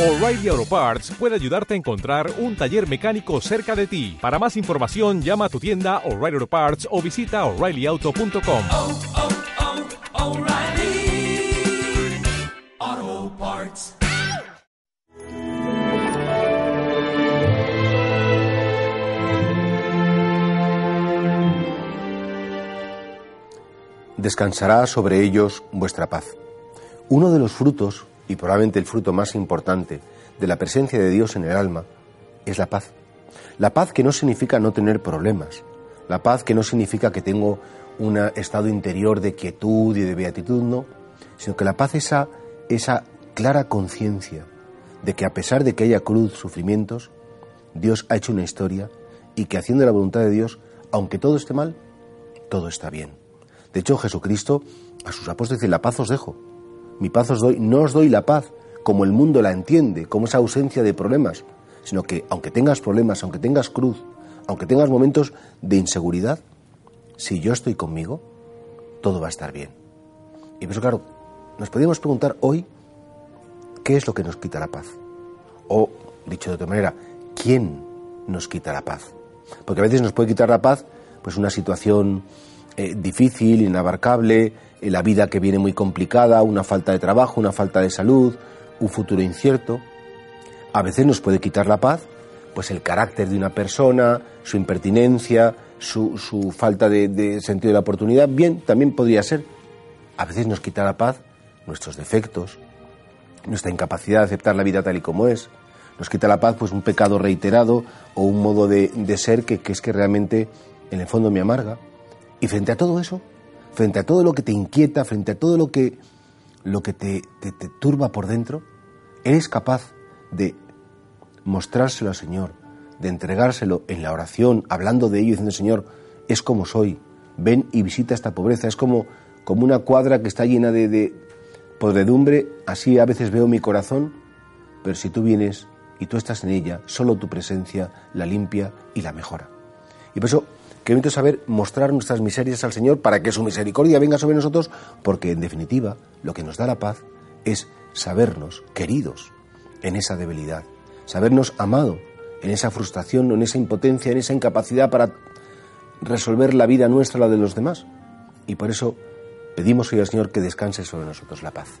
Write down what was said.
O'Reilly Auto Parts puede ayudarte a encontrar un taller mecánico cerca de ti. Para más información, llama a tu tienda O'Reilly Auto Parts o visita oreillyauto.com. oh, oh, Parts. descansará sobre ellos vuestra paz. Uno de los frutos, y probablemente el fruto más importante, de la presencia de Dios en el alma, es la paz. La paz que no significa no tener problemas, la paz que no significa que tengo un estado interior de quietud y de beatitud, no, sino que la paz es esa, clara conciencia de que a pesar de que haya cruz, sufrimientos, Dios ha hecho una historia y que haciendo la voluntad de Dios, aunque todo esté mal, todo está bien. De hecho, Jesucristo a sus apóstoles dice, la paz os dejo, mi paz os doy, no os doy la paz como el mundo la entiende, como esa ausencia de problemas, sino que aunque tengas problemas, aunque tengas cruz, aunque tengas momentos de inseguridad, si yo estoy conmigo, todo va a estar bien. Y por eso, claro, nos podríamos preguntar hoy, ¿qué es lo que nos quita la paz? O, dicho de otra manera, ¿quién nos quita la paz? Porque a veces nos puede quitar la paz pues una situación eh, difícil, inabarcable, la vida que viene muy complicada, una falta de trabajo, una falta de salud, un futuro incierto. A veces nos puede quitar la paz, pues el carácter de una persona, su impertinencia, su, su falta de, de sentido de la oportunidad. Bien, también podría ser. A veces nos quita la paz nuestros defectos, nuestra incapacidad de aceptar la vida tal y como es. Nos quita la paz pues un pecado reiterado o un modo de, de ser que, que es que realmente en el fondo me amarga. Y frente a todo eso, frente a todo lo que te inquieta, frente a todo lo que, lo que te, turba por dentro, eres capaz de mostrárselo al Señor, de entregárselo en la oración, hablando de ello, diciendo, Señor, es como soy, ven y visita esta pobreza, es como, como una cuadra que está llena de, de podredumbre, así a veces veo mi corazón, pero si tú vienes y tú estás en ella, solo tu presencia la limpia y la mejora. Y por eso queremos saber mostrar nuestras miserias al Señor para que su misericordia venga sobre nosotros, porque en definitiva lo que nos da la paz es sabernos queridos en esa debilidad, sabernos amado en esa frustración, en esa impotencia, en esa incapacidad para resolver la vida nuestra, la de los demás. Y por eso pedimos hoy al Señor que descanse sobre nosotros la paz.